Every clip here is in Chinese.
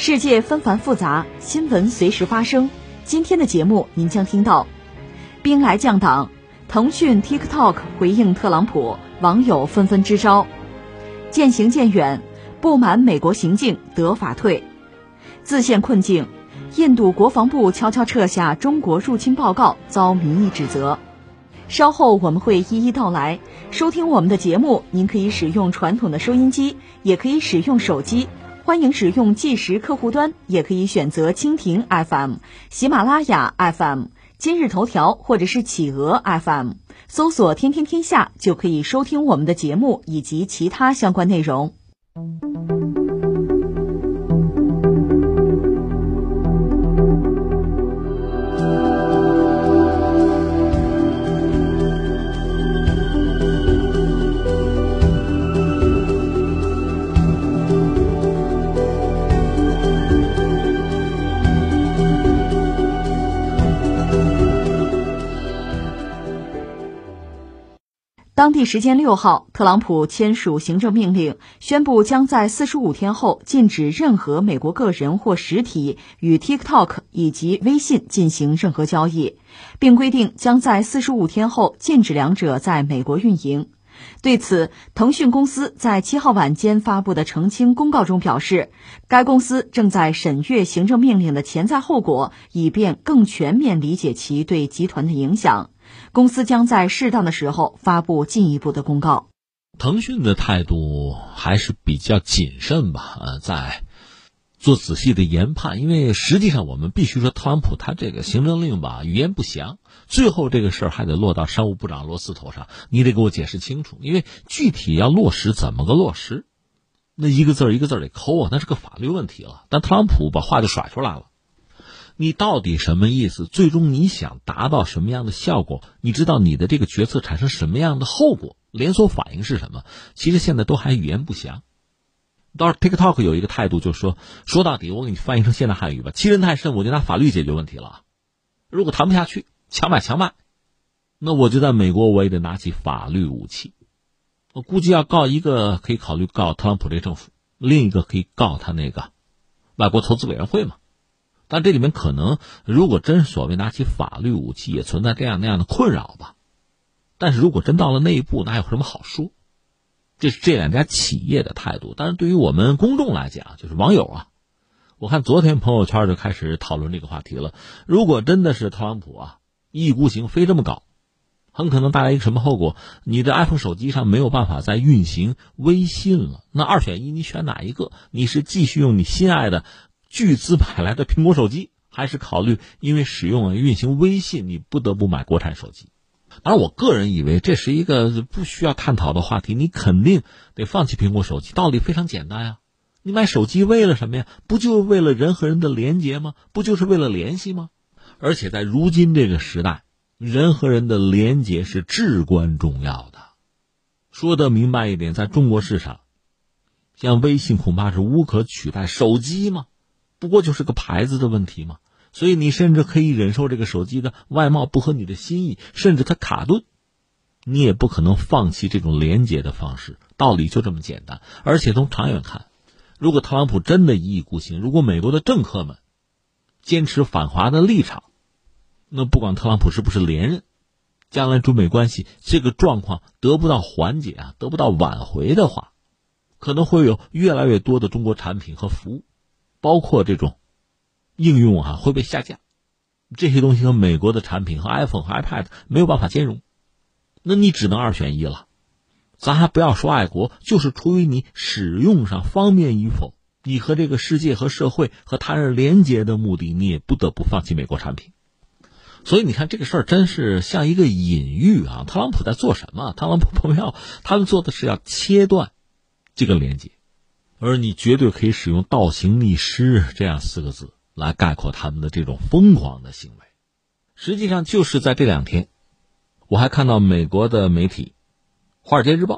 世界纷繁复杂，新闻随时发生。今天的节目您将听到：兵来将挡，腾讯 TikTok 回应特朗普，网友纷纷支招；渐行渐远，不满美国行径得法退；自陷困境。印度国防部悄悄撤下中国入侵报告，遭民意指责。稍后我们会一一道来。收听我们的节目，您可以使用传统的收音机，也可以使用手机。欢迎使用计时客户端，也可以选择蜻蜓 FM、喜马拉雅 FM、今日头条或者是企鹅 FM，搜索“天天天下”就可以收听我们的节目以及其他相关内容。当地时间六号，特朗普签署行政命令，宣布将在四十五天后禁止任何美国个人或实体与 TikTok 以及微信进行任何交易，并规定将在四十五天后禁止两者在美国运营。对此，腾讯公司在七号晚间发布的澄清公告中表示，该公司正在审阅行政命令的潜在后果，以便更全面理解其对集团的影响。公司将在适当的时候发布进一步的公告。腾讯的态度还是比较谨慎吧，呃，在做仔细的研判，因为实际上我们必须说，特朗普他这个行政令吧，语言不详，最后这个事儿还得落到商务部长罗斯头上，你得给我解释清楚，因为具体要落实怎么个落实，那一个字儿一个字儿得抠啊，那是个法律问题了。但特朗普把话就甩出来了。你到底什么意思？最终你想达到什么样的效果？你知道你的这个决策产生什么样的后果？连锁反应是什么？其实现在都还语言不详。倒是 TikTok 有一个态度，就是说，说到底，我给你翻译成现代汉语吧：欺人太甚，我就拿法律解决问题了。如果谈不下去，强买强卖，那我就在美国，我也得拿起法律武器。我估计要告一个，可以考虑告特朗普这政府；另一个可以告他那个外国投资委员会嘛。但这里面可能，如果真所谓拿起法律武器，也存在这样那样的困扰吧。但是如果真到了那一步，哪有什么好说？这是这两家企业的态度。但是对于我们公众来讲，就是网友啊，我看昨天朋友圈就开始讨论这个话题了。如果真的是特朗普啊一意孤行，非这么搞，很可能带来一个什么后果？你的 iPhone 手机上没有办法再运行微信了。那二选一，你选哪一个？你是继续用你心爱的？巨资买来的苹果手机，还是考虑因为使用运行微信，你不得不买国产手机。而我个人以为这是一个不需要探讨的话题，你肯定得放弃苹果手机。道理非常简单呀，你买手机为了什么呀？不就是为了人和人的连接吗？不就是为了联系吗？而且在如今这个时代，人和人的连接是至关重要的。说的明白一点，在中国市场，像微信恐怕是无可取代手机吗？不过就是个牌子的问题嘛，所以你甚至可以忍受这个手机的外貌不合你的心意，甚至它卡顿，你也不可能放弃这种连接的方式。道理就这么简单。而且从长远看，如果特朗普真的一意孤行，如果美国的政客们坚持反华的立场，那不管特朗普是不是连任，将来中美关系这个状况得不到缓解啊，得不到挽回的话，可能会有越来越多的中国产品和服务。包括这种应用啊会被下架，这些东西和美国的产品和 iPhone 和 iPad 没有办法兼容，那你只能二选一了。咱还不要说爱国，就是出于你使用上方便与否，你和这个世界和社会和他人连接的目的，你也不得不放弃美国产品。所以你看这个事儿真是像一个隐喻啊！特朗普在做什么？特朗普朋友他们做的是要切断这个连接。而你绝对可以使用“倒行逆施”这样四个字来概括他们的这种疯狂的行为。实际上，就是在这两天，我还看到美国的媒体《华尔街日报》，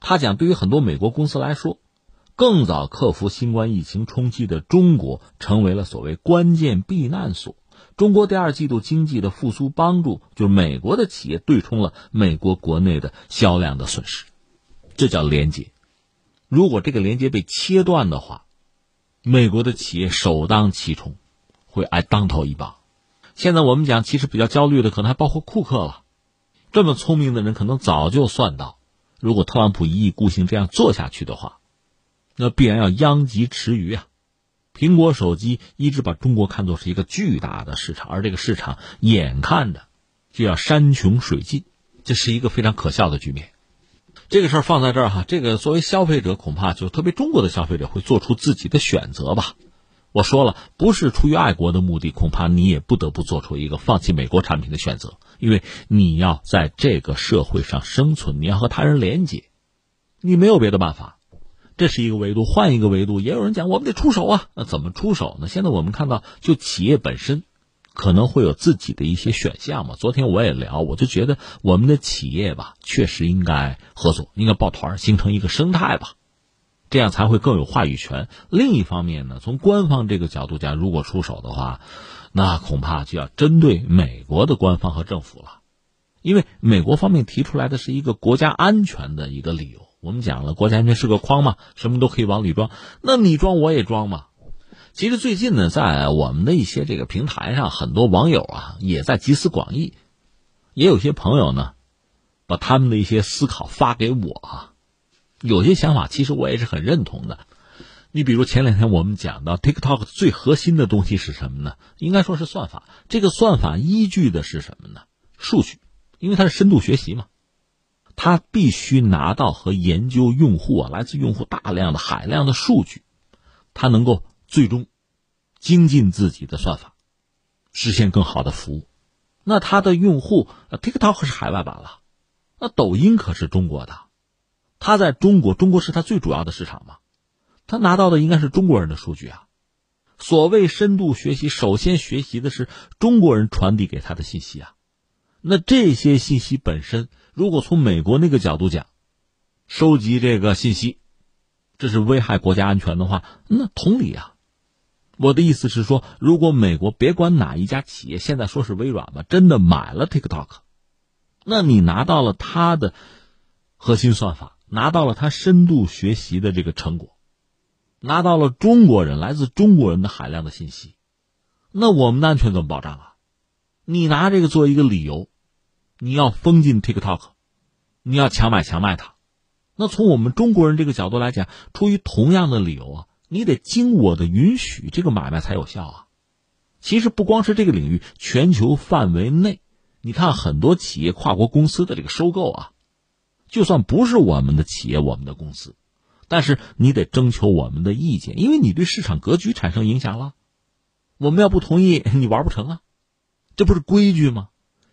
他讲，对于很多美国公司来说，更早克服新冠疫情冲击的中国，成为了所谓关键避难所。中国第二季度经济的复苏帮助，就是美国的企业对冲了美国国内的销量的损失，这叫廉洁。如果这个连接被切断的话，美国的企业首当其冲，会挨当头一棒。现在我们讲，其实比较焦虑的可能还包括库克了。这么聪明的人，可能早就算到，如果特朗普一意孤行这样做下去的话，那必然要殃及池鱼啊。苹果手机一直把中国看作是一个巨大的市场，而这个市场眼看着就要山穷水尽，这是一个非常可笑的局面。这个事儿放在这儿哈，这个作为消费者，恐怕就特别中国的消费者会做出自己的选择吧。我说了，不是出于爱国的目的，恐怕你也不得不做出一个放弃美国产品的选择，因为你要在这个社会上生存，你要和他人连接，你没有别的办法。这是一个维度，换一个维度，也有人讲我们得出手啊。那怎么出手呢？现在我们看到，就企业本身可能会有自己的一些选项嘛。昨天我也聊，我就觉得我们的企业吧，确实应该合作，应该抱团，形成一个生态吧，这样才会更有话语权。另一方面呢，从官方这个角度讲，如果出手的话，那恐怕就要针对美国的官方和政府了，因为美国方面提出来的是一个国家安全的一个理由。我们讲了，国家安全是个筐嘛，什么都可以往里装。那你装我也装嘛。其实最近呢，在我们的一些这个平台上，很多网友啊也在集思广益，也有些朋友呢，把他们的一些思考发给我啊。有些想法其实我也是很认同的。你比如前两天我们讲到 TikTok 最核心的东西是什么呢？应该说是算法。这个算法依据的是什么呢？数据，因为它是深度学习嘛。它必须拿到和研究用户啊，来自用户大量的海量的数据，它能够最终精进自己的算法，实现更好的服务。那他的用户，TikTok 是海外版了，那抖音可是中国的，他在中国，中国是他最主要的市场嘛，他拿到的应该是中国人的数据啊。所谓深度学习，首先学习的是中国人传递给他的信息啊，那这些信息本身。如果从美国那个角度讲，收集这个信息，这是危害国家安全的话，那同理啊。我的意思是说，如果美国别管哪一家企业，现在说是微软吧，真的买了 TikTok，那你拿到了它的核心算法，拿到了它深度学习的这个成果，拿到了中国人来自中国人的海量的信息，那我们的安全怎么保障啊？你拿这个做一个理由。你要封禁 TikTok，你要强买强卖它，那从我们中国人这个角度来讲，出于同样的理由啊，你得经我的允许，这个买卖才有效啊。其实不光是这个领域，全球范围内，你看很多企业跨国公司的这个收购啊，就算不是我们的企业、我们的公司，但是你得征求我们的意见，因为你对市场格局产生影响了。我们要不同意，你玩不成啊，这不是规矩吗？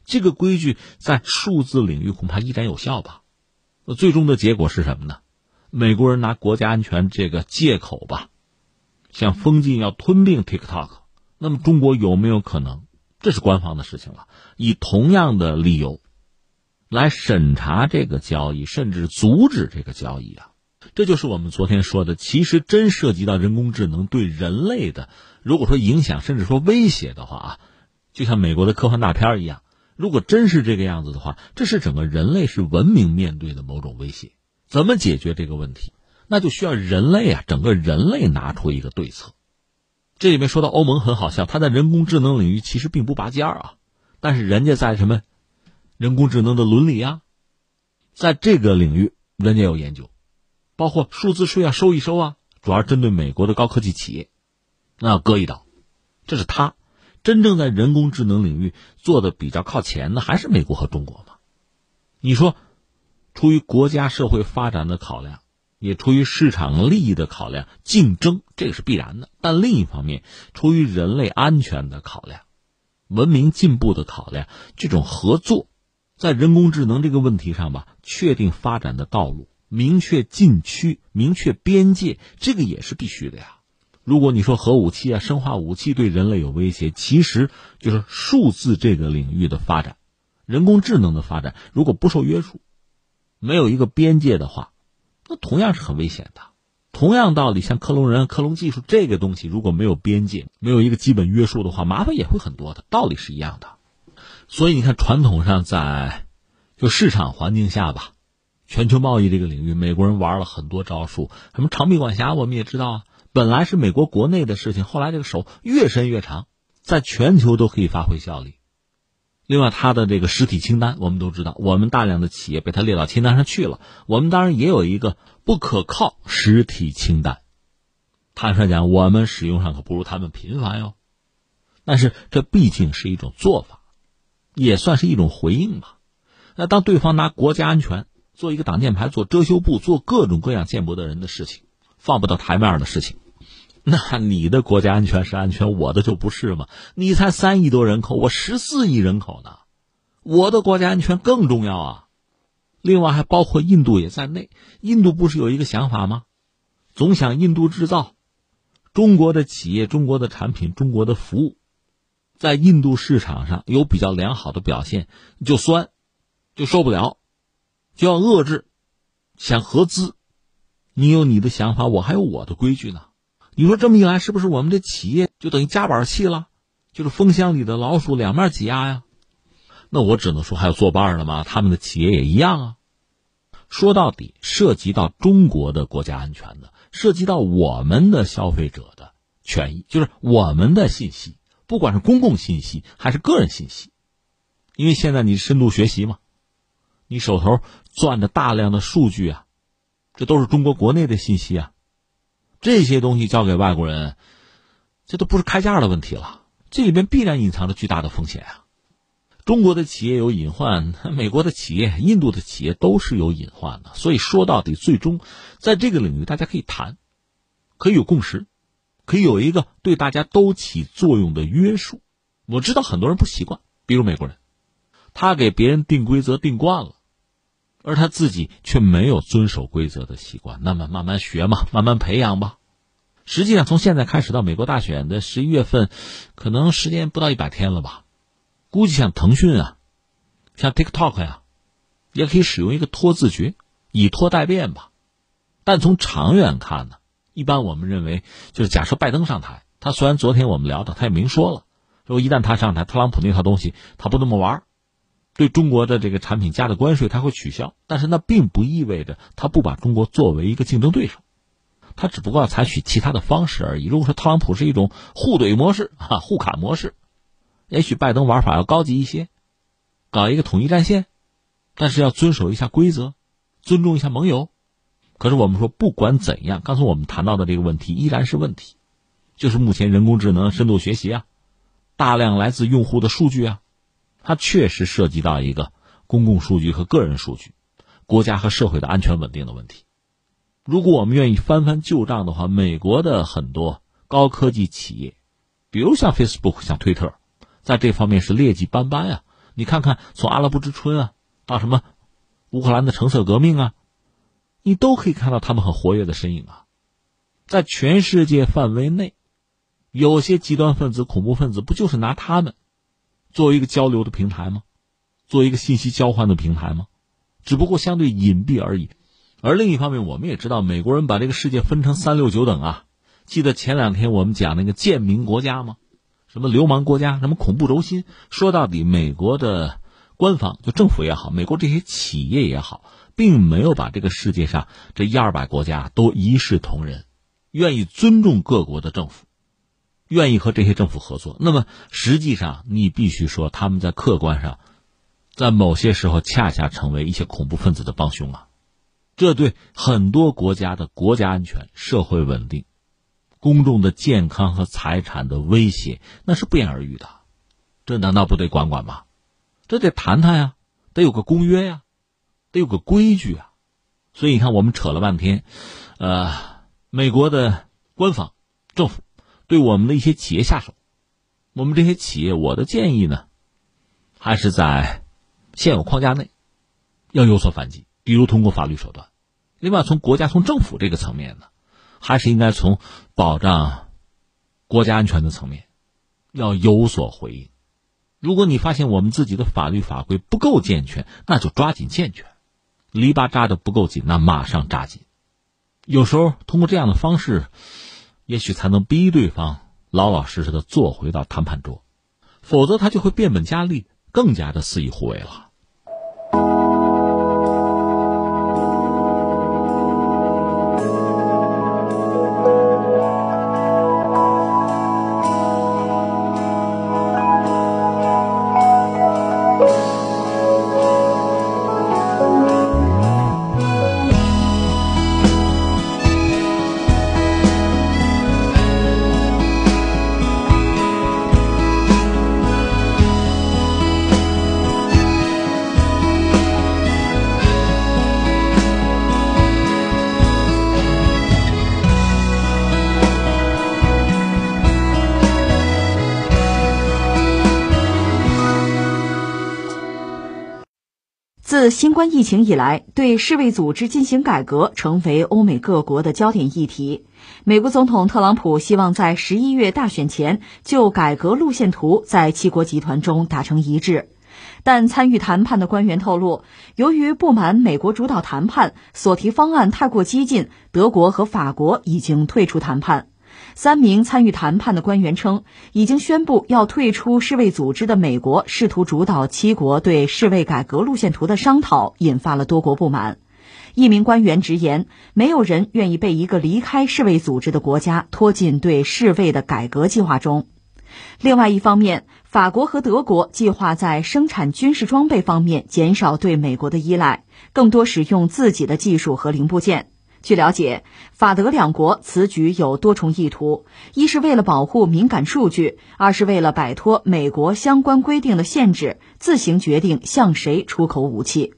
这个规矩在数字领域恐怕依然有效吧？那最终的结果是什么呢？美国人拿国家安全这个借口吧，想封禁要吞并 TikTok，那么中国有没有可能？这是官方的事情了。以同样的理由来审查这个交易，甚至阻止这个交易啊？这就是我们昨天说的，其实真涉及到人工智能对人类的，如果说影响，甚至说威胁的话啊，就像美国的科幻大片一样。如果真是这个样子的话，这是整个人类是文明面对的某种威胁。怎么解决这个问题？那就需要人类啊，整个人类拿出一个对策。这里面说到欧盟很好笑，他在人工智能领域其实并不拔尖儿啊，但是人家在什么人工智能的伦理啊，在这个领域人家有研究，包括数字税要收一收啊，主要针对美国的高科技企业，那要割一刀，这是他。真正在人工智能领域做的比较靠前的还是美国和中国嘛？你说，出于国家社会发展的考量，也出于市场利益的考量，竞争这个是必然的。但另一方面，出于人类安全的考量，文明进步的考量，这种合作，在人工智能这个问题上吧，确定发展的道路，明确禁区，明确边界，这个也是必须的呀。如果你说核武器啊、生化武器对人类有威胁，其实就是数字这个领域的发展，人工智能的发展，如果不受约束，没有一个边界的话，那同样是很危险的。同样道理，像克隆人、克隆技术这个东西，如果没有边界、没有一个基本约束的话，麻烦也会很多的。道理是一样的。所以你看，传统上在就市场环境下吧，全球贸易这个领域，美国人玩了很多招数，什么长臂管辖，我们也知道啊。本来是美国国内的事情，后来这个手越伸越长，在全球都可以发挥效力。另外，他的这个实体清单，我们都知道，我们大量的企业被他列到清单上去了。我们当然也有一个不可靠实体清单。坦率讲，我们使用上可不如他们频繁哟。但是这毕竟是一种做法，也算是一种回应吧。那当对方拿国家安全做一个挡箭牌、做遮羞布、做各种各样见不得人的事情，放不到台面的事情。那你的国家安全是安全，我的就不是吗？你才三亿多人口，我十四亿人口呢，我的国家安全更重要啊！另外还包括印度也在内，印度不是有一个想法吗？总想印度制造，中国的企业、中国的产品、中国的服务，在印度市场上有比较良好的表现，就酸，就受不了，就要遏制，想合资，你有你的想法，我还有我的规矩呢。你说这么一来，是不是我们这企业就等于夹板气了？就是风箱里的老鼠，两面挤压呀？那我只能说还有作伴的吗？他们的企业也一样啊。说到底，涉及到中国的国家安全的，涉及到我们的消费者的权益，就是我们的信息，不管是公共信息还是个人信息，因为现在你深度学习嘛，你手头攥着大量的数据啊，这都是中国国内的信息啊。这些东西交给外国人，这都不是开价的问题了。这里面必然隐藏着巨大的风险啊！中国的企业有隐患，美国的企业、印度的企业都是有隐患的。所以说到底，最终在这个领域，大家可以谈，可以有共识，可以有一个对大家都起作用的约束。我知道很多人不习惯，比如美国人，他给别人定规则定惯了。而他自己却没有遵守规则的习惯，那么慢慢学嘛，慢慢培养吧。实际上，从现在开始到美国大选的十一月份，可能时间不到一百天了吧。估计像腾讯啊，像 TikTok 呀，也可以使用一个拖字诀，以拖代变吧。但从长远看呢，一般我们认为，就是假设拜登上台，他虽然昨天我们聊的，他也明说了，说一旦他上台，特朗普那套东西他不那么玩。对中国的这个产品加的关税，他会取消，但是那并不意味着他不把中国作为一个竞争对手，他只不过要采取其他的方式而已。如果说特朗普是一种互怼模式啊，互砍模式，也许拜登玩法要高级一些，搞一个统一战线，但是要遵守一下规则，尊重一下盟友。可是我们说，不管怎样，刚才我们谈到的这个问题依然是问题，就是目前人工智能、深度学习啊，大量来自用户的数据啊。它确实涉及到一个公共数据和个人数据、国家和社会的安全稳定的问题。如果我们愿意翻翻旧账的话，美国的很多高科技企业，比如像 Facebook、像推特，在这方面是劣迹斑斑啊。你看看，从阿拉伯之春啊，到什么乌克兰的橙色革命啊，你都可以看到他们很活跃的身影啊。在全世界范围内，有些极端分子、恐怖分子，不就是拿他们？作为一个交流的平台吗？作为一个信息交换的平台吗？只不过相对隐蔽而已。而另一方面，我们也知道，美国人把这个世界分成三六九等啊。记得前两天我们讲那个贱民国家吗？什么流氓国家？什么恐怖轴心？说到底，美国的官方就政府也好，美国这些企业也好，并没有把这个世界上这一二百国家都一视同仁，愿意尊重各国的政府。愿意和这些政府合作，那么实际上你必须说他们在客观上，在某些时候恰恰成为一些恐怖分子的帮凶啊！这对很多国家的国家安全、社会稳定、公众的健康和财产的威胁，那是不言而喻的。这难道不得管管吗？这得谈谈呀，得有个公约呀，得有个规矩啊！所以你看，我们扯了半天，呃，美国的官方政府。对我们的一些企业下手，我们这些企业，我的建议呢，还是在现有框架内要有所反击，比如通过法律手段。另外，从国家、从政府这个层面呢，还是应该从保障国家安全的层面，要有所回应。如果你发现我们自己的法律法规不够健全，那就抓紧健全；篱笆扎的不够紧，那马上扎紧。有时候通过这样的方式，也许才能逼对方老老实实的坐回到谈判桌，否则他就会变本加厉，更加的肆意胡为了。自新冠疫情以来，对世卫组织进行改革成为欧美各国的焦点议题。美国总统特朗普希望在十一月大选前就改革路线图在七国集团中达成一致，但参与谈判的官员透露，由于不满美国主导谈判，所提方案太过激进，德国和法国已经退出谈判。三名参与谈判的官员称，已经宣布要退出世卫组织的美国试图主导七国对世卫改革路线图的商讨，引发了多国不满。一名官员直言，没有人愿意被一个离开世卫组织的国家拖进对世卫的改革计划中。另外一方面，法国和德国计划在生产军事装备方面减少对美国的依赖，更多使用自己的技术和零部件。据了解，法德两国此举有多重意图：一是为了保护敏感数据，二是为了摆脱美国相关规定的限制，自行决定向谁出口武器。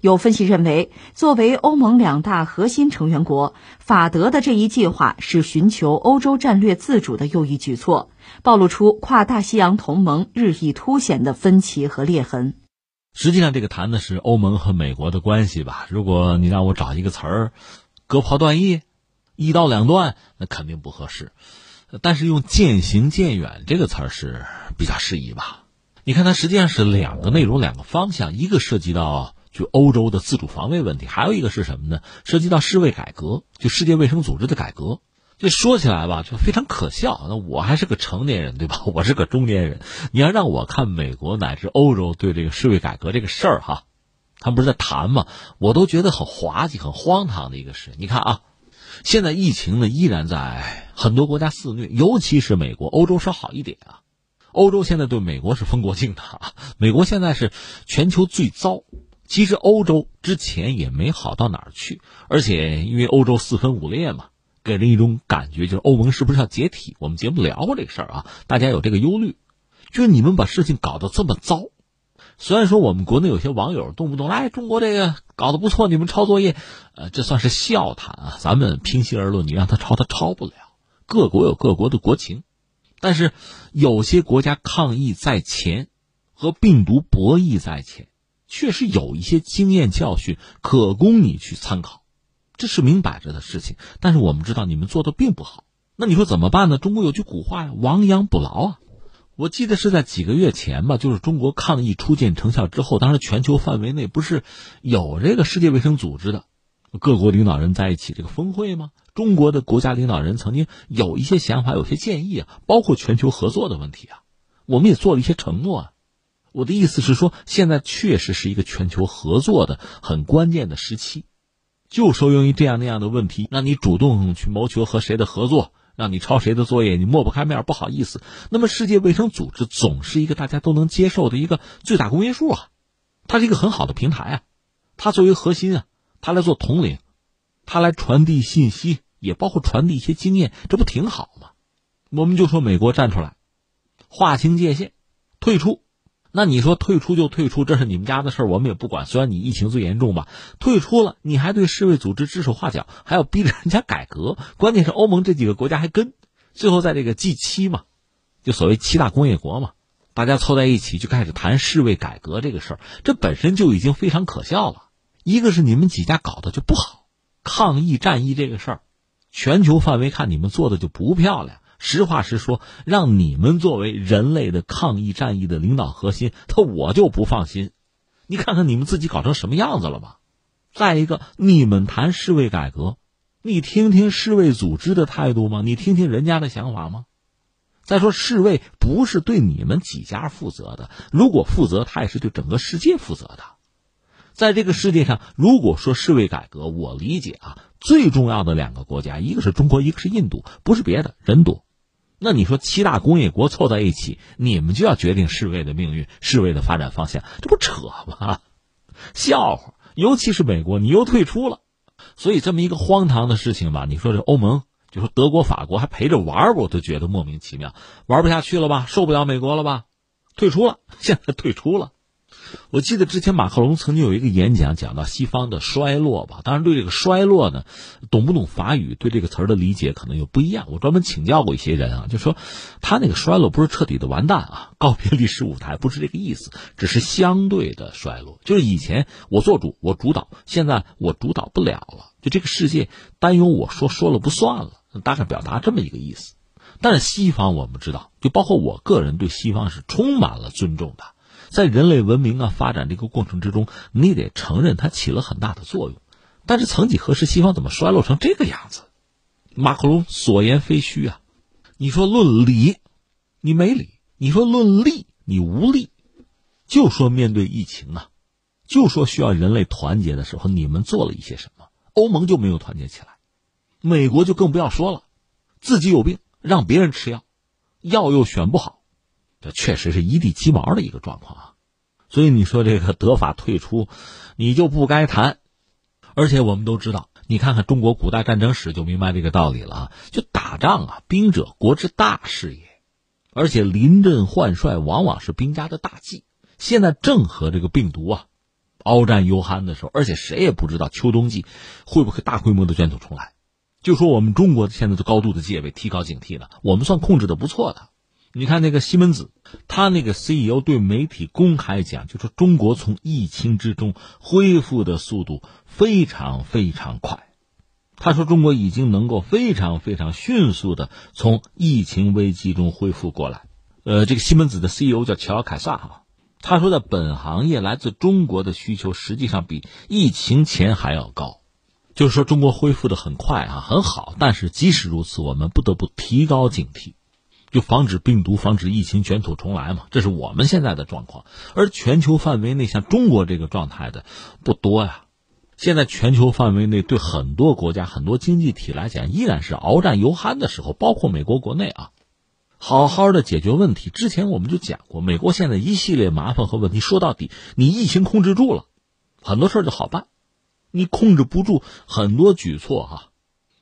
有分析认为，作为欧盟两大核心成员国，法德的这一计划是寻求欧洲战略自主的又一举措，暴露出跨大西洋同盟日益凸显的分歧和裂痕。实际上，这个谈的是欧盟和美国的关系吧？如果你让我找一个词儿。割袍断义，一刀两断，那肯定不合适。但是用渐行渐远这个词儿是比较适宜吧？你看，它实际上是两个内容、两个方向，一个涉及到就欧洲的自主防卫问题，还有一个是什么呢？涉及到世卫改革，就世界卫生组织的改革。这说起来吧，就非常可笑。那我还是个成年人，对吧？我是个中年人，你要让我看美国乃至欧洲对这个世卫改革这个事儿，哈。他们不是在谈吗？我都觉得很滑稽、很荒唐的一个事。你看啊，现在疫情呢依然在很多国家肆虐，尤其是美国、欧洲稍好一点啊。欧洲现在对美国是封国境的，美国现在是全球最糟。其实欧洲之前也没好到哪儿去，而且因为欧洲四分五裂嘛，给人一种感觉就是欧盟是不是要解体？我们节目聊过这个事儿啊，大家有这个忧虑，就是你们把事情搞得这么糟。虽然说我们国内有些网友动不动来中国这个搞得不错，你们抄作业，呃，这算是笑谈啊。咱们平心而论，你让他抄，他抄不了。各国有各国的国情，但是有些国家抗疫在前，和病毒博弈在前，确实有一些经验教训可供你去参考，这是明摆着的事情。但是我们知道你们做的并不好，那你说怎么办呢？中国有句古话呀，“亡羊补牢”啊。我记得是在几个月前吧，就是中国抗疫初见成效之后，当时全球范围内不是有这个世界卫生组织的各国领导人在一起这个峰会吗？中国的国家领导人曾经有一些想法、有些建议啊，包括全球合作的问题啊，我们也做了一些承诺啊。我的意思是说，现在确实是一个全球合作的很关键的时期，就受用于这样那样的问题，那你主动去谋求和谁的合作？让你抄谁的作业，你抹不开面，不好意思。那么，世界卫生组织总是一个大家都能接受的一个最大公约数啊，它是一个很好的平台啊，它作为核心啊，它来做统领，它来传递信息，也包括传递一些经验，这不挺好吗？我们就说美国站出来，划清界限，退出。那你说退出就退出，这是你们家的事儿，我们也不管。虽然你疫情最严重吧，退出了，你还对世卫组织指手画脚，还要逼着人家改革。关键是欧盟这几个国家还跟，最后在这个 G 七嘛，就所谓七大工业国嘛，大家凑在一起就开始谈世卫改革这个事儿，这本身就已经非常可笑了。一个是你们几家搞的就不好，抗疫战役这个事儿，全球范围看你们做的就不漂亮。实话实说，让你们作为人类的抗疫战役的领导核心，他我就不放心。你看看你们自己搞成什么样子了吧？再一个，你们谈世卫改革，你听听世卫组织的态度吗？你听听人家的想法吗？再说，世卫不是对你们几家负责的，如果负责，他也是对整个世界负责的。在这个世界上，如果说世卫改革，我理解啊，最重要的两个国家，一个是中国，一个是印度，不是别的，人多。那你说七大工业国凑在一起，你们就要决定世卫的命运、世卫的发展方向，这不扯吗？笑话！尤其是美国，你又退出了，所以这么一个荒唐的事情吧，你说这欧盟，就说德国、法国还陪着玩，我都觉得莫名其妙，玩不下去了吧？受不了美国了吧？退出了，现在退出了。我记得之前马克龙曾经有一个演讲，讲到西方的衰落吧。当然，对这个衰落呢，懂不懂法语，对这个词儿的理解可能又不一样。我专门请教过一些人啊，就说他那个衰落不是彻底的完蛋啊，告别历史舞台，不是这个意思，只是相对的衰落。就是以前我做主，我主导，现在我主导不了了，就这个世界单由我说说了不算了，大概表达这么一个意思。但是西方我们知道，就包括我个人对西方是充满了尊重的。在人类文明啊发展这个过程之中，你得承认它起了很大的作用。但是曾几何时，西方怎么衰落成这个样子？马克龙所言非虚啊！你说论理，你没理；你说论力，你无力。就说面对疫情啊，就说需要人类团结的时候，你们做了一些什么？欧盟就没有团结起来，美国就更不要说了，自己有病让别人吃药，药又选不好。这确实是一地鸡毛的一个状况啊，所以你说这个德法退出，你就不该谈。而且我们都知道，你看看中国古代战争史就明白这个道理了啊。就打仗啊，兵者国之大事也，而且临阵换帅往往是兵家的大忌。现在正和这个病毒啊，鏖战犹酣的时候，而且谁也不知道秋冬季会不会大规模的卷土重来。就说我们中国现在的高度的戒备，提高警惕了，我们算控制的不错的。你看那个西门子，他那个 CEO 对媒体公开讲，就说中国从疫情之中恢复的速度非常非常快。他说中国已经能够非常非常迅速的从疫情危机中恢复过来。呃，这个西门子的 CEO 叫乔凯撒哈，他说的本行业来自中国的需求实际上比疫情前还要高，就是说中国恢复的很快啊，很好。但是即使如此，我们不得不提高警惕。就防止病毒、防止疫情卷土重来嘛，这是我们现在的状况。而全球范围内像中国这个状态的不多呀。现在全球范围内对很多国家、很多经济体来讲，依然是鏖战犹酣的时候，包括美国国内啊，好好的解决问题。之前我们就讲过，美国现在一系列麻烦和问题，说到底，你疫情控制住了，很多事儿就好办；你控制不住，很多举措哈，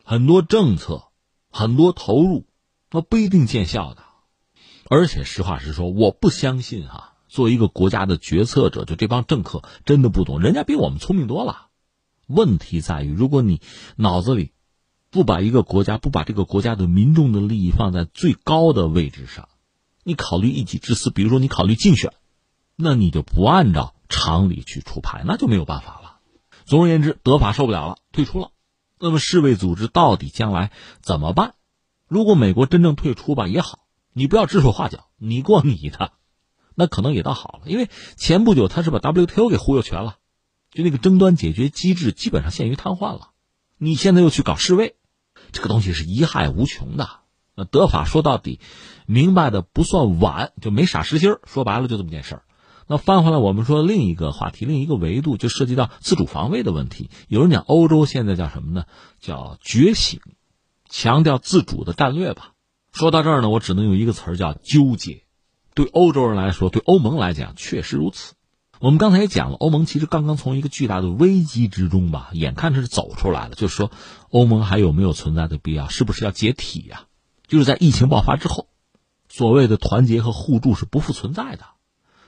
很多政策，很多投入。那不一定见效的，而且实话实说，我不相信哈。作为一个国家的决策者，就这帮政客真的不懂，人家比我们聪明多了。问题在于，如果你脑子里不把一个国家、不把这个国家的民众的利益放在最高的位置上，你考虑一己之私，比如说你考虑竞选，那你就不按照常理去出牌，那就没有办法了。总而言之，德法受不了了，退出了。那么世卫组织到底将来怎么办？如果美国真正退出吧也好，你不要指手画脚，你过你的，那可能也倒好了。因为前不久他是把 WTO 给忽悠全了，就那个争端解决机制基本上陷于瘫痪了。你现在又去搞世卫，这个东西是贻害无穷的。那德法说到底，明白的不算晚，就没傻实心说白了就这么件事儿。那翻回来，我们说另一个话题，另一个维度，就涉及到自主防卫的问题。有人讲欧洲现在叫什么呢？叫觉醒。强调自主的战略吧。说到这儿呢，我只能用一个词儿叫纠结。对欧洲人来说，对欧盟来讲，确实如此。我们刚才也讲了，欧盟其实刚刚从一个巨大的危机之中吧，眼看着是走出来了。就是说，欧盟还有没有存在的必要？是不是要解体呀？就是在疫情爆发之后，所谓的团结和互助是不复存在的。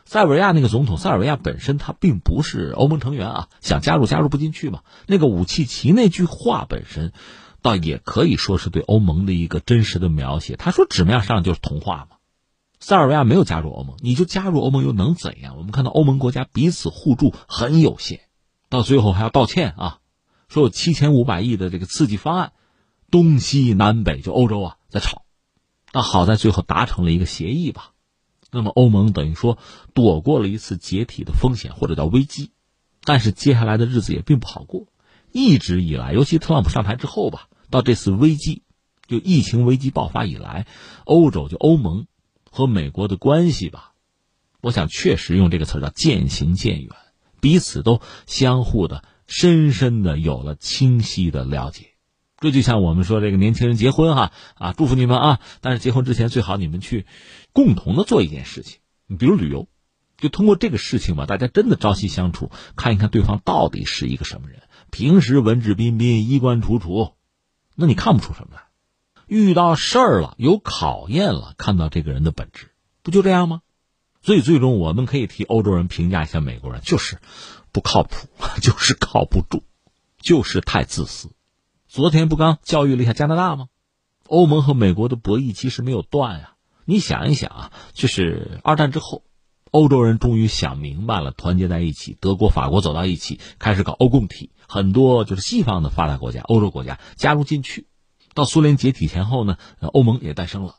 塞尔维亚那个总统，塞尔维亚本身他并不是欧盟成员啊，想加入加入不进去嘛。那个武契奇那句话本身。倒也可以说是对欧盟的一个真实的描写。他说纸面上就是童话嘛。塞尔维亚没有加入欧盟，你就加入欧盟又能怎样？我们看到欧盟国家彼此互助很有限，到最后还要道歉啊，说有七千五百亿的这个刺激方案，东西南北就欧洲啊在吵，那好在最后达成了一个协议吧。那么欧盟等于说躲过了一次解体的风险或者叫危机，但是接下来的日子也并不好过。一直以来，尤其特朗普上台之后吧，到这次危机，就疫情危机爆发以来，欧洲就欧盟和美国的关系吧，我想确实用这个词叫渐行渐远，彼此都相互的深深的有了清晰的了解。这就像我们说这个年轻人结婚哈啊，祝福你们啊！但是结婚之前最好你们去共同的做一件事情，你比如旅游，就通过这个事情吧，大家真的朝夕相处，看一看对方到底是一个什么人。平时文质彬彬、衣冠楚楚，那你看不出什么来。遇到事儿了，有考验了，看到这个人的本质，不就这样吗？所以最终我们可以替欧洲人评价一下美国人，就是不靠谱，就是靠不住，就是太自私。昨天不刚教育了一下加拿大吗？欧盟和美国的博弈其实没有断呀。你想一想啊，就是二战之后，欧洲人终于想明白了，团结在一起，德国、法国走到一起，开始搞欧共体，很多就是西方的发达国家、欧洲国家加入进去。到苏联解体前后呢，欧盟也诞生了。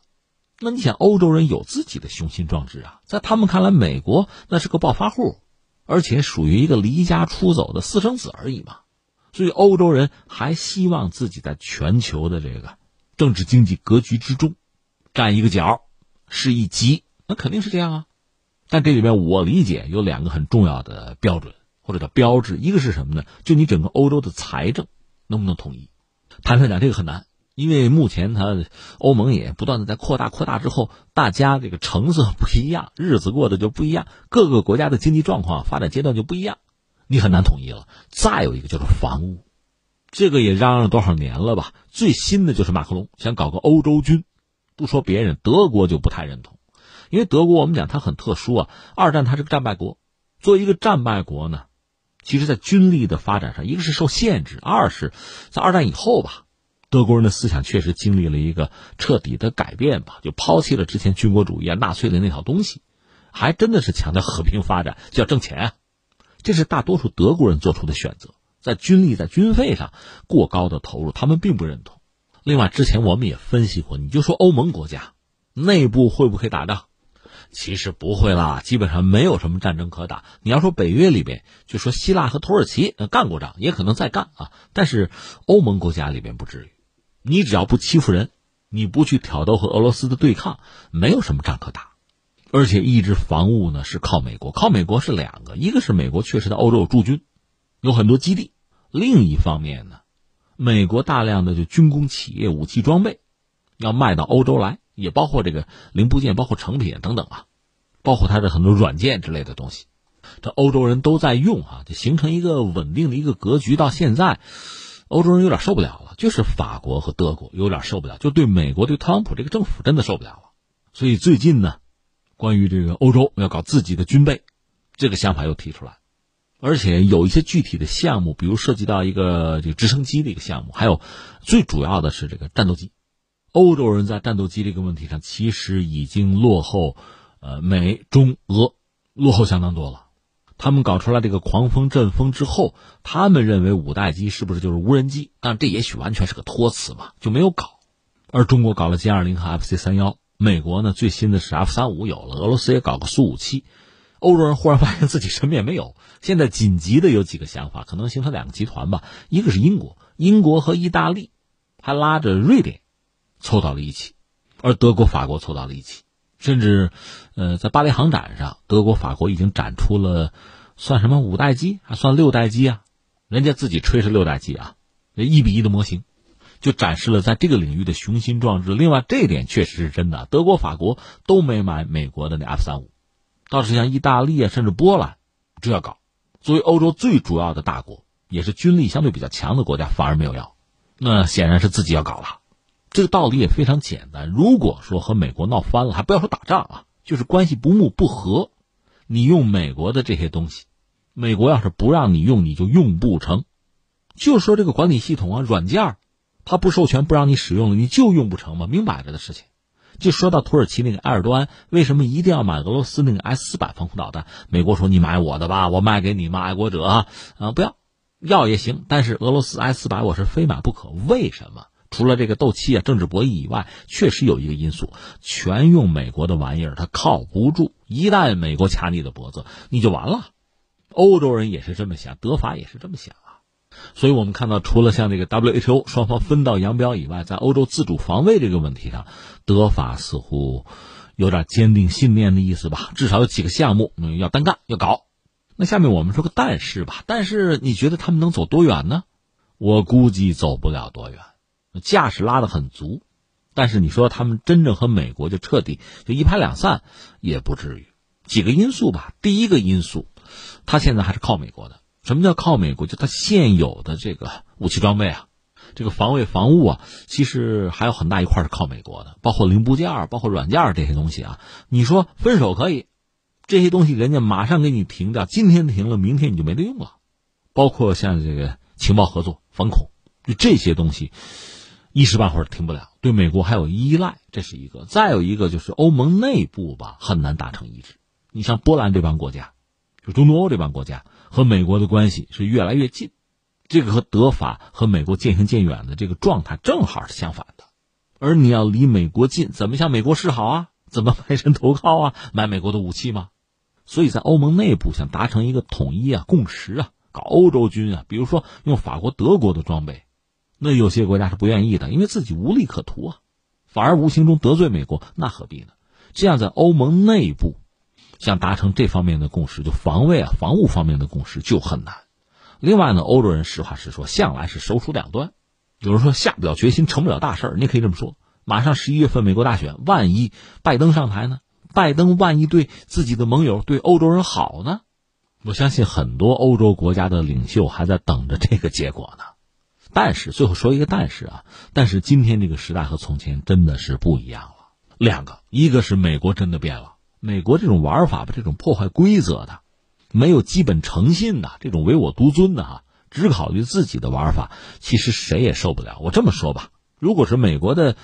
那你想，欧洲人有自己的雄心壮志啊，在他们看来，美国那是个暴发户，而且属于一个离家出走的私生子而已嘛。所以，欧洲人还希望自己在全球的这个政治经济格局之中占一个角，是一级，那肯定是这样啊。但这里面我理解有两个很重要的标准或者叫标志，一个是什么呢？就你整个欧洲的财政能不能统一？坦率讲，这个很难，因为目前它欧盟也不断的在扩大，扩大之后，大家这个成色不一样，日子过得就不一样，各个国家的经济状况、发展阶段就不一样。你很难统一了。再有一个就是防务，这个也嚷嚷多少年了吧？最新的就是马克龙想搞个欧洲军，不说别人，德国就不太认同，因为德国我们讲它很特殊啊。二战它是个战败国，作为一个战败国呢，其实在军力的发展上，一个是受限制，二是在二战以后吧，德国人的思想确实经历了一个彻底的改变吧，就抛弃了之前军国主义啊、纳粹的那套东西，还真的是强调和平发展，就要挣钱啊。这是大多数德国人做出的选择，在军力、在军费上过高的投入，他们并不认同。另外，之前我们也分析过，你就说欧盟国家内部会不会打仗？其实不会啦，基本上没有什么战争可打。你要说北约里边，就说希腊和土耳其干过仗，也可能再干啊。但是欧盟国家里边不至于，你只要不欺负人，你不去挑逗和俄罗斯的对抗，没有什么仗可打。而且一直防务呢是靠美国，靠美国是两个，一个是美国确实在欧洲有驻军，有很多基地；另一方面呢，美国大量的就军工企业、武器装备要卖到欧洲来，也包括这个零部件、包括成品等等啊，包括它的很多软件之类的东西，这欧洲人都在用啊，就形成一个稳定的一个格局。到现在，欧洲人有点受不了了，就是法国和德国有点受不了，就对美国、对特朗普这个政府真的受不了了。所以最近呢。关于这个欧洲要搞自己的军备，这个想法又提出来，而且有一些具体的项目，比如涉及到一个这个直升机的一个项目，还有最主要的是这个战斗机。欧洲人在战斗机这个问题上，其实已经落后，呃，美、中、俄落后相当多了。他们搞出来这个狂风阵风之后，他们认为五代机是不是就是无人机？但这也许完全是个托词嘛，就没有搞。而中国搞了歼二零和 F C 三幺。美国呢，最新的是 F 三五有了，俄罗斯也搞个苏五七，欧洲人忽然发现自己什么也没有。现在紧急的有几个想法，可能形成两个集团吧，一个是英国，英国和意大利还拉着瑞典凑到了一起，而德国、法国凑到了一起，甚至呃，在巴黎航展上，德国、法国已经展出了算什么五代机，还算六代机啊？人家自己吹是六代机啊，一比一的模型。就展示了在这个领域的雄心壮志。另外，这一点确实是真的，德国、法国都没买美国的那 F 三五，倒是像意大利啊，甚至波兰，这要搞。作为欧洲最主要的大国，也是军力相对比较强的国家，反而没有要。那显然是自己要搞了。这个道理也非常简单。如果说和美国闹翻了，还不要说打仗啊，就是关系不睦不和，你用美国的这些东西，美国要是不让你用，你就用不成。就说这个管理系统啊，软件它不授权不让你使用了，你就用不成吗？明摆着的事情。就说到土耳其那个埃尔多安，为什么一定要买俄罗斯那个 S 四百防空导弹？美国说你买我的吧，我卖给你嘛，爱国者啊，啊不要，要也行。但是俄罗斯 S 四百我是非买不可。为什么？除了这个斗气啊、政治博弈以外，确实有一个因素，全用美国的玩意儿，它靠不住。一旦美国掐你的脖子，你就完了。欧洲人也是这么想，德法也是这么想啊。所以我们看到，除了像这个 WHO 双方分道扬镳以外，在欧洲自主防卫这个问题上，德法似乎有点坚定信念的意思吧。至少有几个项目，要单干，要搞。那下面我们说个但是吧，但是你觉得他们能走多远呢？我估计走不了多远。架势拉得很足，但是你说他们真正和美国就彻底就一拍两散，也不至于。几个因素吧。第一个因素，他现在还是靠美国的。什么叫靠美国？就他现有的这个武器装备啊，这个防卫防务啊，其实还有很大一块是靠美国的，包括零部件、包括软件这些东西啊。你说分手可以，这些东西人家马上给你停掉，今天停了，明天你就没得用了。包括像这个情报合作、反恐，就这些东西。一时半会儿停不了，对美国还有依赖，这是一个。再有一个就是欧盟内部吧，很难达成一致。你像波兰这帮国家，就中东欧这帮国家和美国的关系是越来越近，这个和德法和美国渐行渐远的这个状态正好是相反的。而你要离美国近，怎么向美国示好啊？怎么卖身投靠啊？买美国的武器吗？所以在欧盟内部想达成一个统一啊、共识啊，搞欧洲军啊，比如说用法国、德国的装备。那有些国家是不愿意的，因为自己无利可图啊，反而无形中得罪美国，那何必呢？这样在欧盟内部想达成这方面的共识，就防卫啊、防务方面的共识就很难。另外呢，欧洲人实话实说，向来是手鼠两端，有人说下不了决心，成不了大事儿。你可以这么说，马上十一月份美国大选，万一拜登上台呢？拜登万一对自己的盟友、对欧洲人好呢？我相信很多欧洲国家的领袖还在等着这个结果呢。但是最后说一个但是啊，但是今天这个时代和从前真的是不一样了。两个，一个是美国真的变了，美国这种玩法吧，这种破坏规则的，没有基本诚信的，这种唯我独尊的哈，只考虑自己的玩法，其实谁也受不了。我这么说吧，如果是美国的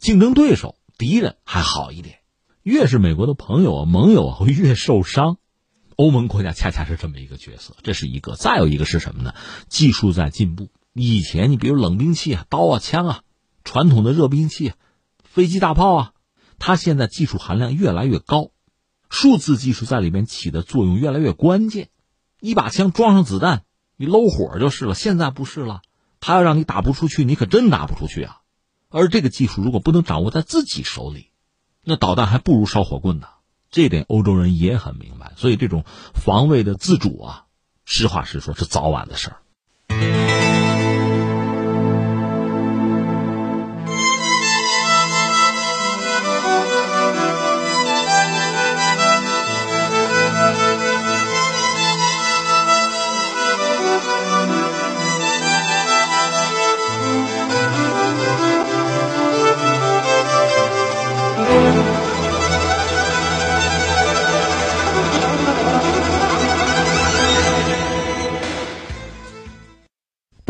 竞争对手、敌人还好一点，越是美国的朋友啊、盟友啊，会越受伤。欧盟国家恰恰是这么一个角色，这是一个。再有一个是什么呢？技术在进步。以前你比如冷兵器啊、刀啊、枪啊，传统的热兵器、飞机、大炮啊，它现在技术含量越来越高，数字技术在里面起的作用越来越关键。一把枪装上子弹，你搂火就是了。现在不是了，他要让你打不出去，你可真打不出去啊。而这个技术如果不能掌握在自己手里，那导弹还不如烧火棍呢。这点欧洲人也很明白，所以这种防卫的自主啊，实话实说，是早晚的事儿。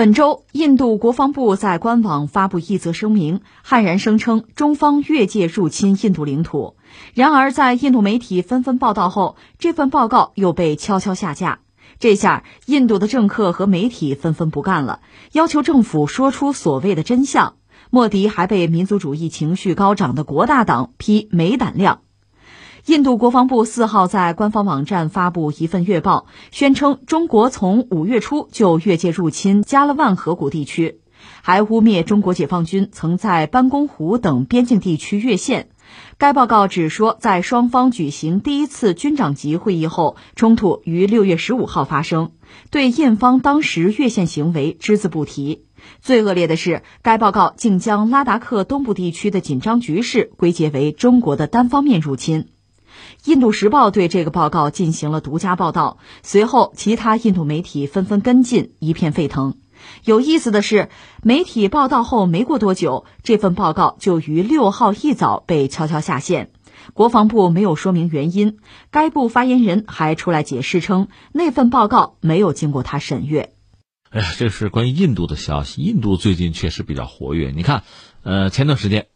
本周，印度国防部在官网发布一则声明，悍然声称中方越界入侵印度领土。然而，在印度媒体纷纷报道后，这份报告又被悄悄下架。这下，印度的政客和媒体纷纷不干了，要求政府说出所谓的真相。莫迪还被民族主义情绪高涨的国大党批没胆量。印度国防部四号在官方网站发布一份月报，宣称中国从五月初就越界入侵加勒万河谷地区，还污蔑中国解放军曾在班公湖等边境地区越线。该报告只说，在双方举行第一次军长级会议后，冲突于六月十五号发生，对印方当时越线行为只字不提。最恶劣的是，该报告竟将拉达克东部地区的紧张局势归结为中国的单方面入侵。印度时报对这个报告进行了独家报道，随后其他印度媒体纷纷跟进，一片沸腾。有意思的是，媒体报道后没过多久，这份报告就于六号一早被悄悄下线。国防部没有说明原因，该部发言人还出来解释称，那份报告没有经过他审阅。哎呀，这是关于印度的消息。印度最近确实比较活跃，你看，呃，前段时间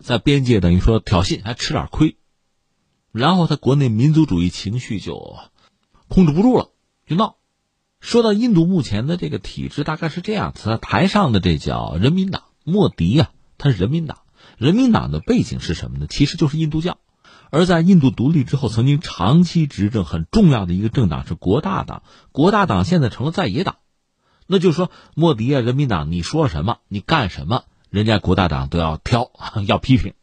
在边界等于说挑衅，还吃点亏。然后他国内民族主义情绪就控制不住了，就闹。说到印度目前的这个体制，大概是这样：他台上的这叫人民党，莫迪呀，他是人民党，人民党的背景是什么呢？其实就是印度教。而在印度独立之后，曾经长期执政很重要的一个政党是国大党，国大党现在成了在野党。那就是说，莫迪啊，人民党，你说什么，你干什么，人家国大党都要挑，要批评。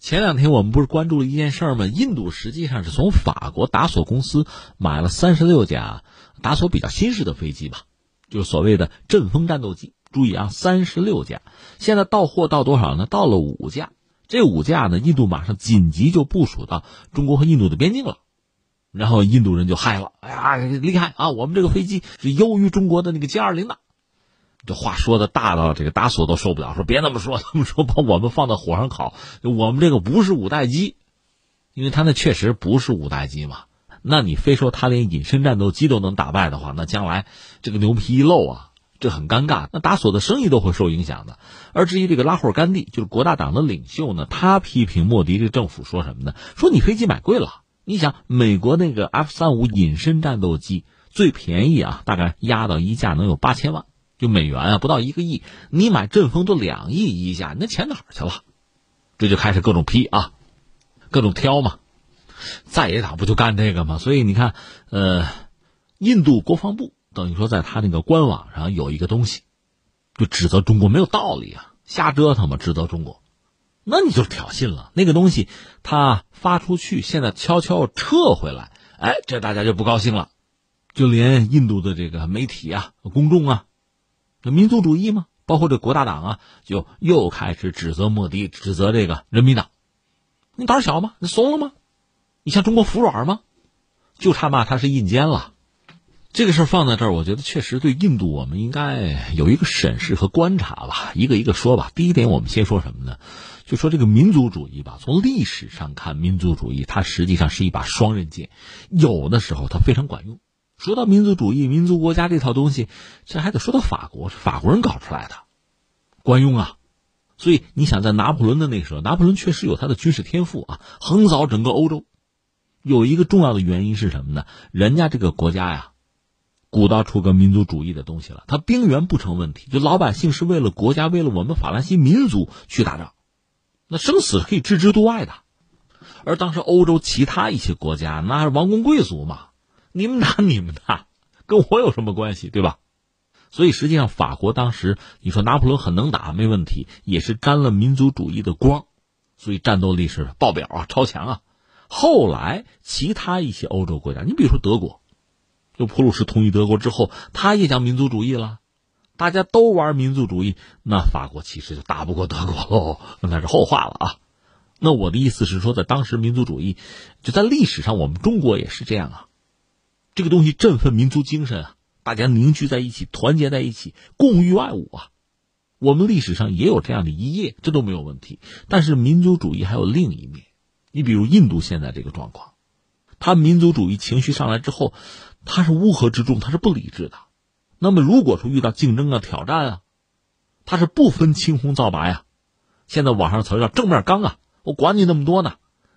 前两天我们不是关注了一件事吗？印度实际上是从法国达索公司买了三十六架达索比较新式的飞机吧，就是所谓的阵风战斗机。注意啊，三十六架，现在到货到多少呢？到了五架。这五架呢，印度马上紧急就部署到中国和印度的边境了。然后印度人就嗨了，哎呀，厉害啊！我们这个飞机是优于中国的那个歼二零的。这话说的大到这个达索都受不了，说别那么说，那么说把我们放到火上烤。我们这个不是五代机，因为他那确实不是五代机嘛。那你非说他连隐身战斗机都能打败的话，那将来这个牛皮一漏啊，这很尴尬。那达索的生意都会受影响的。而至于这个拉霍尔甘地，就是国大党的领袖呢，他批评莫迪这政府说什么呢？说你飞机买贵了。你想，美国那个 F 三五隐身战斗机最便宜啊，大概压到一架能有八千万，就美元啊，不到一个亿。你买阵风都两亿一架，那钱哪儿去了？这就开始各种批啊，各种挑嘛。在野党不就干这个吗？所以你看，呃，印度国防部等于说在他那个官网上有一个东西，就指责中国没有道理啊，瞎折腾嘛，指责中国。那你就挑衅了。那个东西他发出去，现在悄悄撤回来，哎，这大家就不高兴了。就连印度的这个媒体啊、公众啊，这民族主义嘛，包括这国大党啊，就又开始指责莫迪，指责这个人民党。你胆小吗？你怂了吗？你向中国服软吗？就差骂他是印奸了。这个事儿放在这儿，我觉得确实对印度，我们应该有一个审视和观察吧。一个一个说吧。第一点，我们先说什么呢？就说这个民族主义吧，从历史上看，民族主义它实际上是一把双刃剑，有的时候它非常管用。说到民族主义、民族国家这套东西，这还得说到法国，是法国人搞出来的，管用啊。所以你想，在拿破仑的那时候，拿破仑确实有他的军事天赋啊，横扫整个欧洲。有一个重要的原因是什么呢？人家这个国家呀，鼓捣出个民族主义的东西了，他兵源不成问题，就老百姓是为了国家，为了我们法兰西民族去打仗。那生死可以置之度外的，而当时欧洲其他一些国家，那是王公贵族嘛，你们打你们的，跟我有什么关系，对吧？所以实际上，法国当时你说拿破仑很能打，没问题，也是沾了民族主义的光，所以战斗力是爆表啊，超强啊。后来其他一些欧洲国家，你比如说德国，就普鲁士统一德国之后，他也讲民族主义了。大家都玩民族主义，那法国其实就打不过德国喽，那是后话了啊。那我的意思是说，在当时民族主义就在历史上，我们中国也是这样啊。这个东西振奋民族精神啊，大家凝聚在一起，团结在一起，共御外侮啊。我们历史上也有这样的一页，这都没有问题。但是民族主义还有另一面，你比如印度现在这个状况，他民族主义情绪上来之后，他是乌合之众，他是不理智的。那么，如果说遇到竞争啊、挑战啊，他是不分青红皂白呀。现在网上词叫正面刚啊，我管你那么多呢，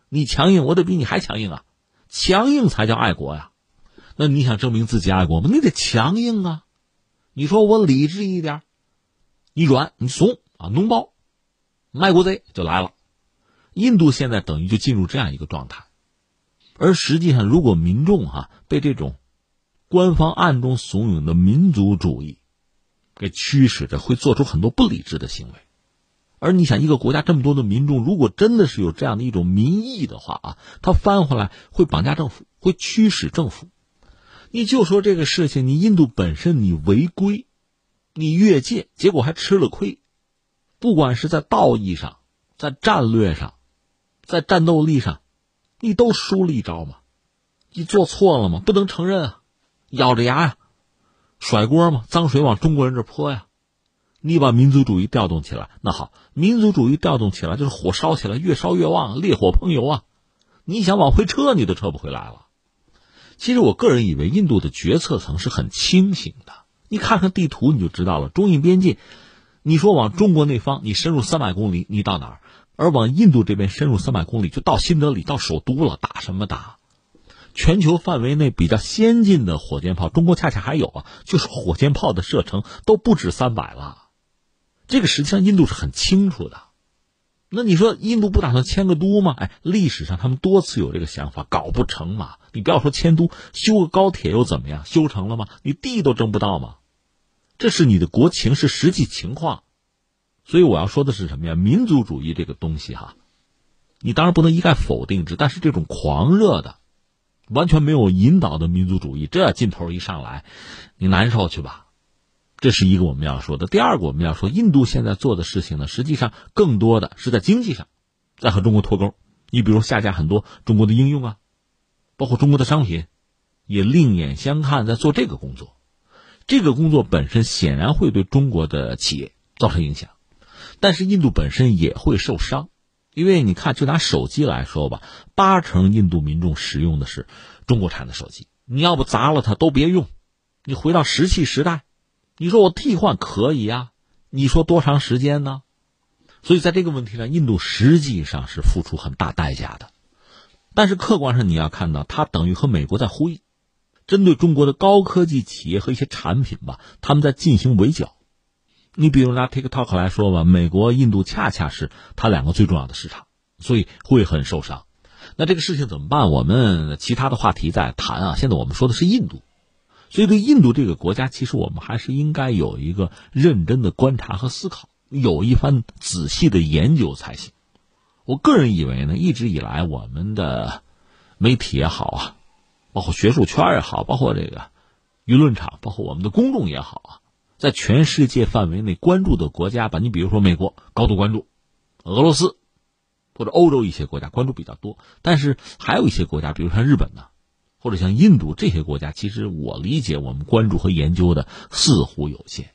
你强硬，我得比你还强硬啊，强硬才叫爱国呀。那你想证明自己爱国吗？你得强硬啊。你说我理智一点，你软你怂啊，脓包，卖国贼就来了。印度现在等于就进入这样一个状态，而实际上，如果民众哈被这种。官方暗中怂恿的民族主义，给驱使着会做出很多不理智的行为，而你想，一个国家这么多的民众，如果真的是有这样的一种民意的话啊，他翻回来会绑架政府，会驱使政府。你就说这个事情，你印度本身你违规，你越界，结果还吃了亏，不管是在道义上，在战略上，在战斗力上，你都输了一招嘛，你做错了吗？不能承认啊。咬着牙呀，甩锅嘛，脏水往中国人这泼呀。你把民族主义调动起来，那好，民族主义调动起来就是火烧起来，越烧越旺，烈火烹油啊。你想往回撤，你都撤不回来了。其实我个人以为，印度的决策层是很清醒的。你看看地图，你就知道了。中印边界，你说往中国那方，你深入三百公里，你到哪儿？而往印度这边深入三百公里，就到新德里，到首都了。打什么打？全球范围内比较先进的火箭炮，中国恰恰还有啊，就是火箭炮的射程都不止三百了。这个实际上印度是很清楚的。那你说印度不打算迁个都吗？哎，历史上他们多次有这个想法，搞不成嘛。你不要说迁都，修个高铁又怎么样？修成了吗？你地都争不到吗？这是你的国情，是实际情况。所以我要说的是什么呀？民族主义这个东西哈，你当然不能一概否定之，但是这种狂热的、完全没有引导的民族主义，这劲头一上来，你难受去吧。这是一个我们要说的。第二个我们要说，印度现在做的事情呢，实际上更多的是在经济上，在和中国脱钩。你比如下架很多中国的应用啊，包括中国的商品，也另眼相看，在做这个工作。这个工作本身显然会对中国的企业造成影响，但是印度本身也会受伤，因为你看，就拿手机来说吧，八成印度民众使用的是中国产的手机，你要不砸了它都别用，你回到石器时代。你说我替换可以呀？你说多长时间呢？所以在这个问题上，印度实际上是付出很大代价的。但是客观上你要看到，它等于和美国在呼应，针对中国的高科技企业和一些产品吧，他们在进行围剿。你比如拿 TikTok 来说吧，美国、印度恰恰是它两个最重要的市场，所以会很受伤。那这个事情怎么办？我们其他的话题在谈啊。现在我们说的是印度。所以，对印度这个国家，其实我们还是应该有一个认真的观察和思考，有一番仔细的研究才行。我个人以为呢，一直以来我们的媒体也好啊，包括学术圈也好，包括这个舆论场，包括我们的公众也好啊，在全世界范围内关注的国家吧，你比如说美国高度关注，俄罗斯或者欧洲一些国家关注比较多，但是还有一些国家，比如像日本呢。或者像印度这些国家，其实我理解我们关注和研究的似乎有限，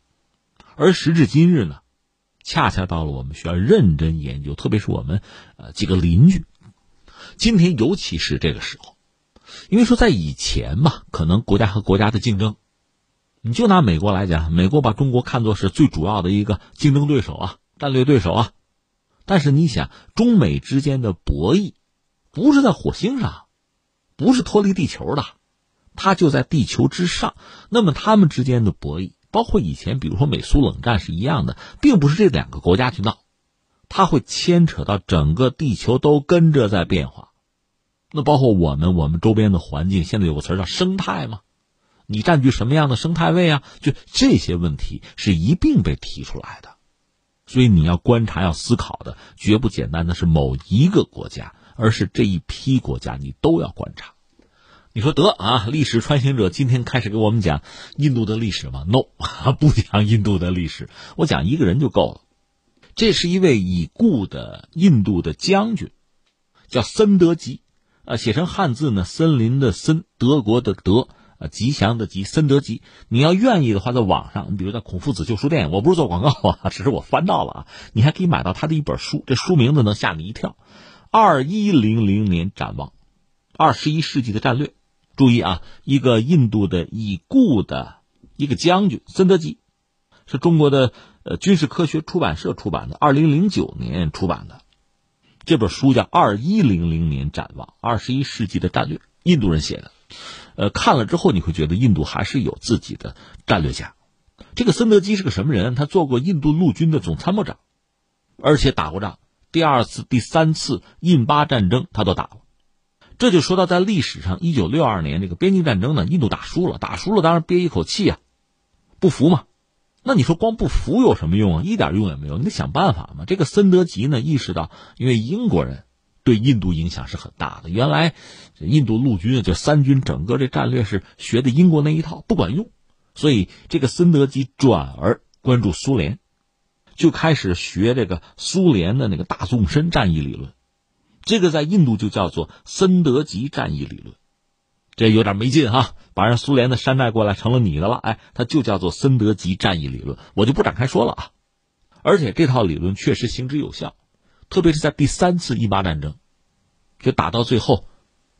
而时至今日呢，恰恰到了我们需要认真研究，特别是我们呃几个邻居，今天尤其是这个时候，因为说在以前嘛，可能国家和国家的竞争，你就拿美国来讲，美国把中国看作是最主要的一个竞争对手啊，战略对手啊，但是你想，中美之间的博弈，不是在火星上。不是脱离地球的，它就在地球之上。那么他们之间的博弈，包括以前，比如说美苏冷战是一样的，并不是这两个国家去闹，它会牵扯到整个地球都跟着在变化。那包括我们，我们周边的环境，现在有个词叫生态嘛，你占据什么样的生态位啊？就这些问题是一并被提出来的。所以你要观察、要思考的，绝不简单的是某一个国家。而是这一批国家，你都要观察。你说得啊，历史穿行者今天开始给我们讲印度的历史吗？No，不讲印度的历史，我讲一个人就够了。这是一位已故的印度的将军，叫森德吉，啊，写成汉字呢，森林的森，德国的德，啊，吉祥的吉，森德吉。你要愿意的话，在网上，你比如在孔夫子旧书店，我不是做广告啊，只是我翻到了啊，你还可以买到他的一本书，这书名字能吓你一跳。二一零零年展望，二十一世纪的战略。注意啊，一个印度的已故的一个将军森德基，是中国的呃军事科学出版社出版的，二零零九年出版的这本书叫《二一零零年展望：二十一世纪的战略》，印度人写的。呃，看了之后你会觉得印度还是有自己的战略家。这个森德基是个什么人？他做过印度陆军的总参谋长，而且打过仗。第二次、第三次印巴战争，他都打了，这就说到在历史上，一九六二年这个边境战争呢，印度打输了，打输了，当然憋一口气啊，不服嘛。那你说光不服有什么用啊？一点用也没有，你得想办法嘛。这个森德吉呢，意识到，因为英国人对印度影响是很大的，原来印度陆军就三军整个这战略是学的英国那一套，不管用，所以这个森德吉转而关注苏联。就开始学这个苏联的那个大纵深战役理论，这个在印度就叫做森德吉战役理论，这有点没劲哈，把人苏联的山寨过来成了你的了，哎，它就叫做森德吉战役理论，我就不展开说了啊。而且这套理论确实行之有效，特别是在第三次印巴战争，就打到最后，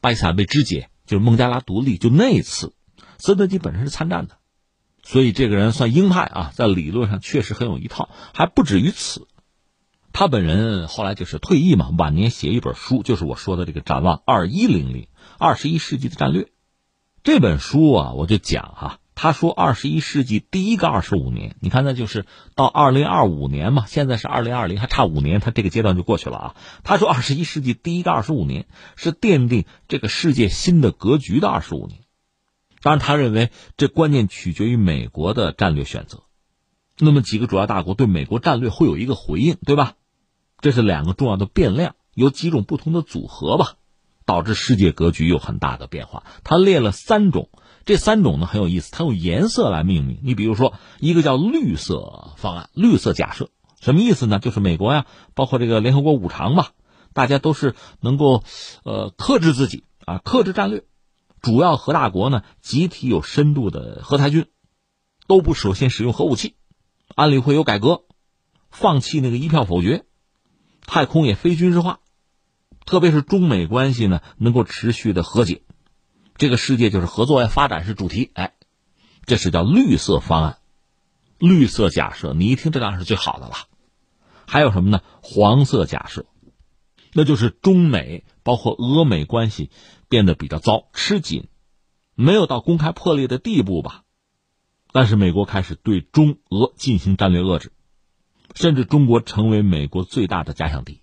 巴基斯坦被肢解，就是孟加拉独立，就那次，森德吉本身是参战的。所以这个人算鹰派啊，在理论上确实很有一套，还不止于此。他本人后来就是退役嘛，晚年写一本书，就是我说的这个《展望二一零零二十一世纪的战略》这本书啊，我就讲哈，他说，二十一世纪第一个二十五年，你看，那就是到二零二五年嘛。现在是二零二零，还差五年，他这个阶段就过去了啊。他说，二十一世纪第一个二十五年是奠定这个世界新的格局的二十五年。当然，他认为这关键取决于美国的战略选择。那么，几个主要大国对美国战略会有一个回应，对吧？这是两个重要的变量，有几种不同的组合吧，导致世界格局有很大的变化。他列了三种。这三种呢很有意思，它用颜色来命名。你比如说，一个叫绿色方案，绿色假设，什么意思呢？就是美国呀，包括这个联合国五常吧，大家都是能够，呃，克制自己啊，克制战略。主要核大国呢，集体有深度的核裁军，都不首先使用核武器，安理会有改革，放弃那个一票否决，太空也非军事化，特别是中美关系呢，能够持续的和解。这个世界就是合作呀，发展是主题，哎，这是叫绿色方案，绿色假设。你一听，这当然是最好的了。还有什么呢？黄色假设，那就是中美包括俄美关系变得比较糟、吃紧，没有到公开破裂的地步吧。但是美国开始对中俄进行战略遏制，甚至中国成为美国最大的假想敌。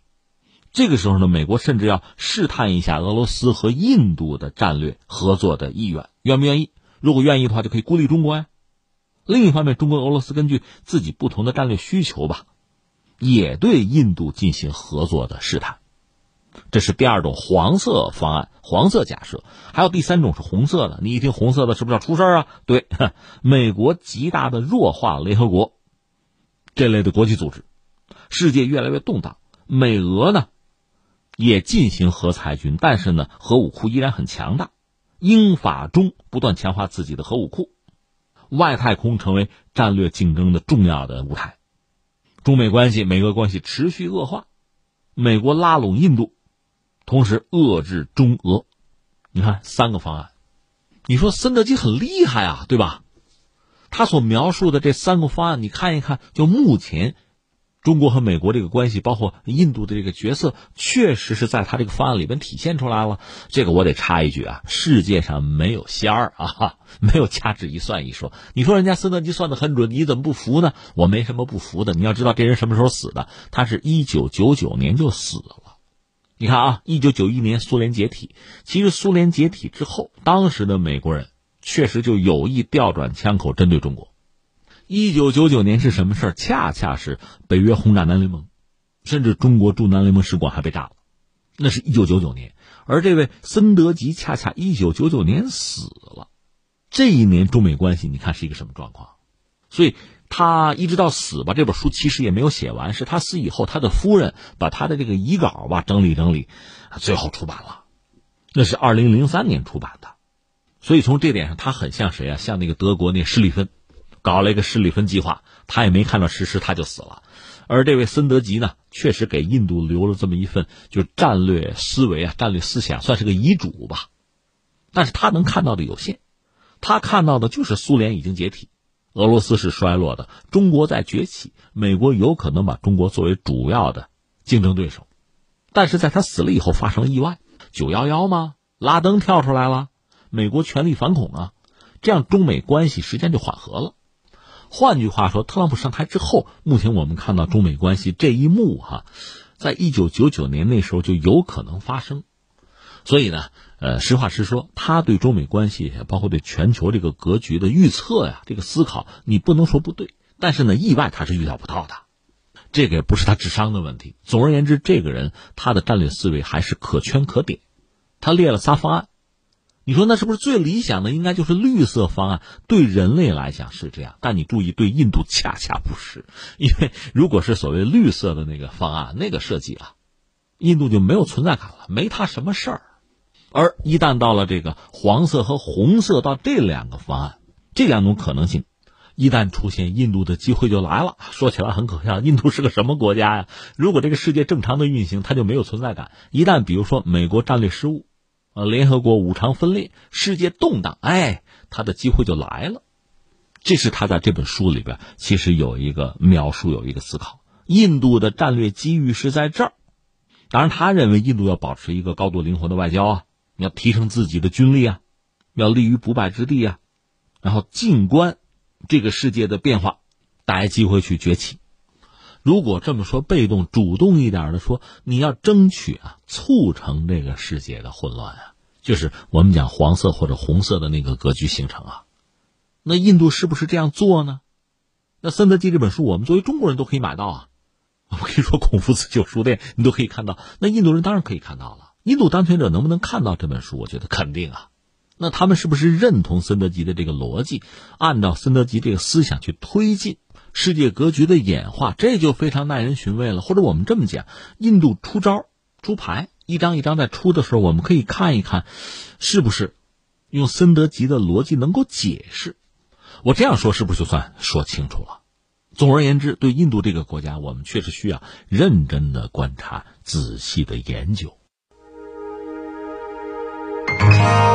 这个时候呢，美国甚至要试探一下俄罗斯和印度的战略合作的意愿，愿不愿意？如果愿意的话，就可以孤立中国呀。另一方面，中国、俄罗斯根据自己不同的战略需求吧，也对印度进行合作的试探。这是第二种黄色方案，黄色假设。还有第三种是红色的，你一听红色的，是不是要出事啊？对，美国极大的弱化联合国这类的国际组织，世界越来越动荡，美俄呢？也进行核裁军，但是呢，核武库依然很强大。英法中不断强化自己的核武库，外太空成为战略竞争的重要的舞台。中美关系、美俄关系持续恶化，美国拉拢印度，同时遏制中俄。你看三个方案，你说森德基很厉害啊，对吧？他所描述的这三个方案，你看一看，就目前。中国和美国这个关系，包括印度的这个角色，确实是在他这个方案里边体现出来了。这个我得插一句啊，世界上没有仙儿啊，没有掐指一算一说。你说人家森德基算的很准，你怎么不服呢？我没什么不服的。你要知道这人什么时候死的？他是一九九九年就死了。你看啊，一九九一年苏联解体，其实苏联解体之后，当时的美国人确实就有意调转枪口针对中国。一九九九年是什么事儿？恰恰是北约轰炸南联盟，甚至中国驻南联盟使馆还被炸了。那是一九九九年，而这位森德吉恰恰一九九九年死了。这一年中美关系，你看是一个什么状况？所以他一直到死吧，这本书其实也没有写完。是他死以后，他的夫人把他的这个遗稿吧整理整理，最后出版了。那是二零零三年出版的。所以从这点上，他很像谁啊？像那个德国那施里芬。搞了一个施里芬计划，他也没看到实施，他就死了。而这位森德吉呢，确实给印度留了这么一份，就是战略思维啊，战略思想，算是个遗嘱吧。但是他能看到的有限，他看到的就是苏联已经解体，俄罗斯是衰落的，中国在崛起，美国有可能把中国作为主要的竞争对手。但是在他死了以后，发生了意外，九幺幺吗？拉登跳出来了，美国全力反恐啊，这样中美关系时间就缓和了。换句话说，特朗普上台之后，目前我们看到中美关系这一幕哈，在一九九九年那时候就有可能发生。所以呢，呃，实话实说，他对中美关系，包括对全球这个格局的预测呀，这个思考，你不能说不对。但是呢，意外他是预料不到的，这个也不是他智商的问题。总而言之，这个人他的战略思维还是可圈可点。他列了仨方案。你说那是不是最理想的？应该就是绿色方案，对人类来讲是这样，但你注意，对印度恰恰不是，因为如果是所谓绿色的那个方案，那个设计啊，印度就没有存在感了，没他什么事儿。而一旦到了这个黄色和红色，到这两个方案，这两种可能性一旦出现，印度的机会就来了。说起来很可笑，印度是个什么国家呀？如果这个世界正常的运行，它就没有存在感。一旦比如说美国战略失误。呃，联合国五常分裂，世界动荡，哎，它的机会就来了。这是他在这本书里边其实有一个描述，有一个思考。印度的战略机遇是在这儿。当然，他认为印度要保持一个高度灵活的外交啊，你要提升自己的军力啊，要立于不败之地啊。然后静观这个世界的变化，大家机会去崛起。如果这么说，被动主动一点的说，你要争取啊，促成这个世界的混乱啊，就是我们讲黄色或者红色的那个格局形成啊。那印度是不是这样做呢？那《森德记》这本书，我们作为中国人都可以买到啊。我跟你说，孔夫子旧书店你都可以看到。那印度人当然可以看到了。印度当权者能不能看到这本书？我觉得肯定啊。那他们是不是认同森德吉的这个逻辑，按照森德吉这个思想去推进世界格局的演化？这就非常耐人寻味了。或者我们这么讲，印度出招出牌，一张一张在出的时候，我们可以看一看，是不是用森德吉的逻辑能够解释。我这样说是不是就算说清楚了？总而言之，对印度这个国家，我们确实需要认真的观察、仔细的研究。Thank.